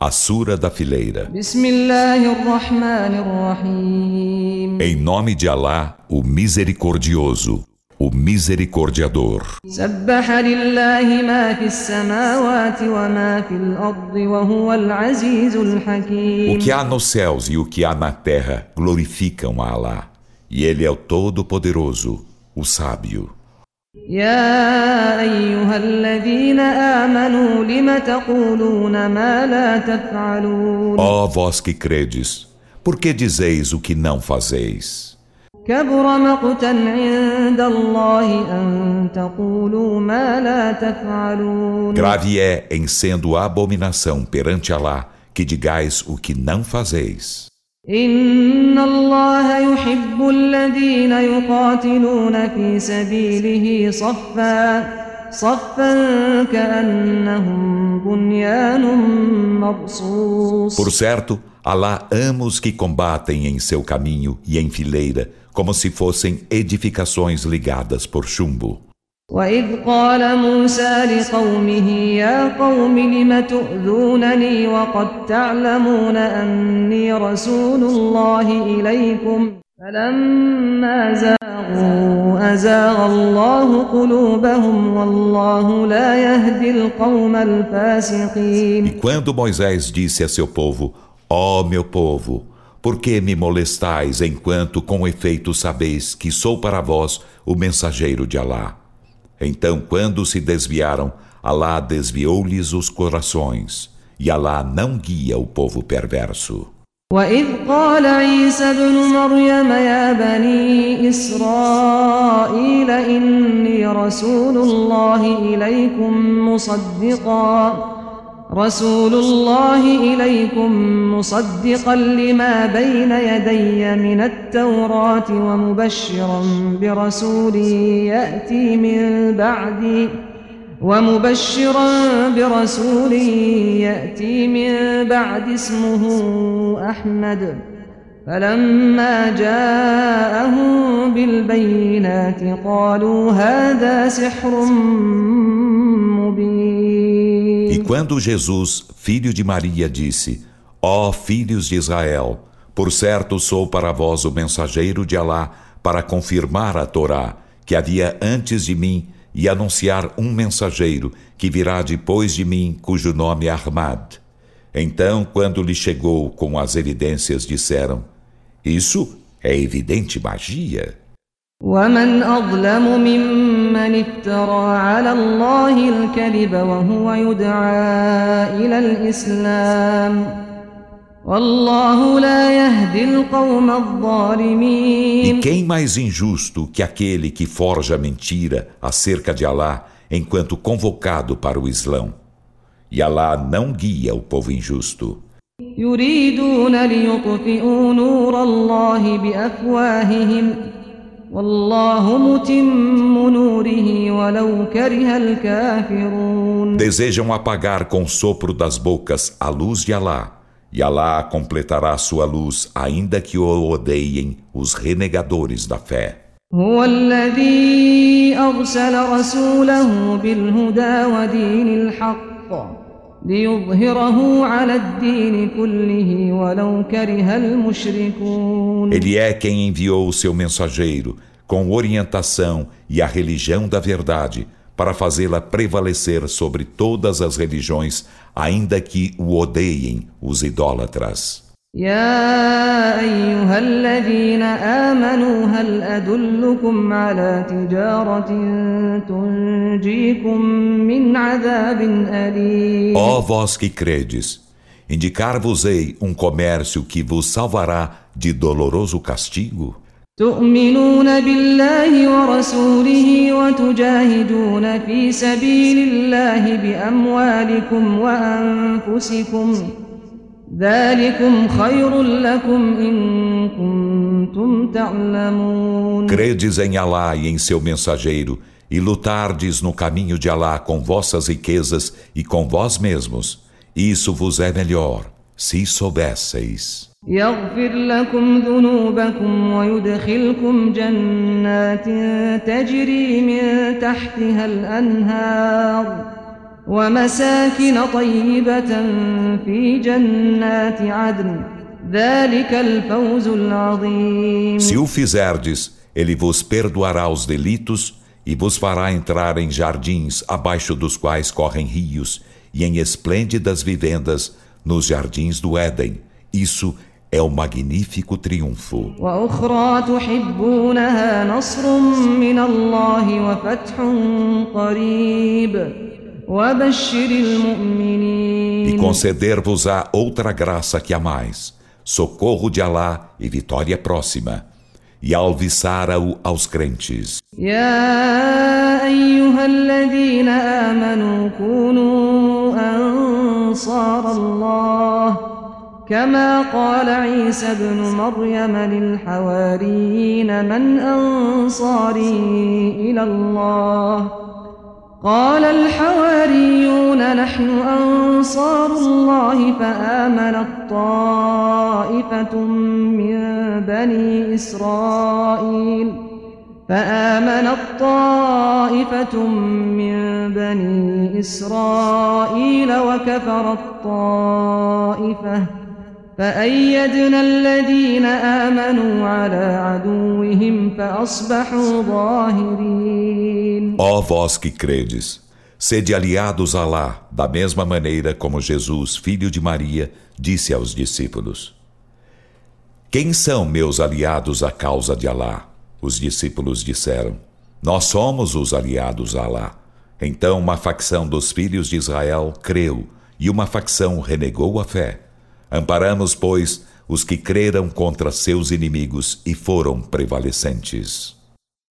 A Sura da Fileira. Em nome de Alá, o Misericordioso, o Misericordiador. O que há nos céus e o que há na terra glorificam a Alá, e Ele é o Todo-Poderoso, o Sábio. يا أيها الذين آمنوا لم تقولون ما لا تفعلون Ó vós que credes, por que dizeis o que não fazeis? كبر مقتا عند الله أن تقولوا ما لا تفعلون Grave é, em sendo abominação perante Alá, que digais o que não fazeis. إن الله يحب الذين يقاتلون في سبيله صفا صفا كأنهم بنيان مرصوص Por certo, Alá ama os que combatem em seu caminho e em fileira, como se fossem edificações ligadas por chumbo. وإذ قال موسى لقومه يا قوم لم تؤذونني وقد تعلمون أني رسول الله إليكم فلما زاغوا أزاغ الله قلوبهم والله لا يهدي القوم E الفاسقين quando Moisés disse a seu povo: Ó meu povo, por que me molestais enquanto com efeito sabeis que sou para vós o mensageiro de Alá? Então, quando se desviaram, Alá desviou-lhes os corações, e Alá não guia o povo perverso. وإذ قال عيسى ابن مريم يا بني إسرائيل إني رسول الله إليكم مصدقا رسول الله إليكم مصدقا لما بين يدي من التوراة ومبشرا برسول يأتي من بعدي ومبشرا برسول يأتي من بعد اسمه أحمد فلما جاءهم بالبينات قالوا هذا سحر مبين quando Jesus, filho de Maria, disse: Ó filhos de Israel, por certo sou para vós o mensageiro de Alá para confirmar a Torá que havia antes de mim e anunciar um mensageiro que virá depois de mim, cujo nome é Ahmad. Então, quando lhe chegou com as evidências, disseram: Isso é evidente magia. ومن أظلم ممن افترى على الله الكذب وهو يدعى إلى الإسلام والله لا يهدي القوم E الظالمين quem mais injusto que aquele que forja mentira acerca de Alá enquanto convocado para o Islão? E Alá não guia o povo injusto. يريدون ليطفئوا نور الله بأفواههم Desejam apagar com o sopro das bocas a luz de Alá, e Alá completará sua luz, ainda que o odeiem os renegadores da fé. هو الذي أرسل رسوله بالهدى ودين الحق ele é quem enviou o seu mensageiro com orientação e a religião da verdade para fazê-la prevalecer sobre todas as religiões, ainda que o odeiem os idólatras. يا أيها الذين آمنوا هل أدلكم على تجارة تنجيكم من عذاب أليم Ó vós que credes, indicar-vos-ei um comércio que vos salvará de doloroso castigo? تؤمنون بالله ورسوله وتجاهدون في سبيل الله بأموالكم وأنفسكم Credes em Alá e em seu mensageiro, e lutardes no caminho de Alá com vossas riquezas e com vós mesmos. Isso vos é melhor, se soubesseis. يغفر لكم ذنوبكم ويدخلكم جنات تجري من تحتها الأنهار ومساكن طيبة في جنات عدن ذلك الفوز العظيم Se o fizerdes, ele vos perdoará os delitos e vos fará entrar em jardins abaixo dos quais correm rios e em esplêndidas vivendas nos jardins do Éden. Isso é o magnífico triunfo. وأخرى تحبونها نصر من الله وفتح قريب وبشر المؤمنين E conceder-vos-á outra graça que a mais, socorro de Alá e vitória próxima, e alviçara-o aos crentes. يا أيها الذين آمنوا كونوا أنصار الله كما قال عيسى ابن مريم للحواريين من أنصاري إلى الله قال الحواريون نحن أنصار الله فآمنت طائفة من بني إسرائيل فآمنت طائفة من بني إسرائيل وكفرت طائفة فأيدنا الذين آمنوا على عدوهم فأصبحوا ظاهرين Ó vós que credes, sede aliados a Alá, da mesma maneira como Jesus, filho de Maria, disse aos discípulos: Quem são meus aliados à causa de Alá? Os discípulos disseram: Nós somos os aliados a Alá. Então uma facção dos filhos de Israel creu e uma facção renegou a fé. Amparamos, pois, os que creram contra seus inimigos e foram prevalecentes.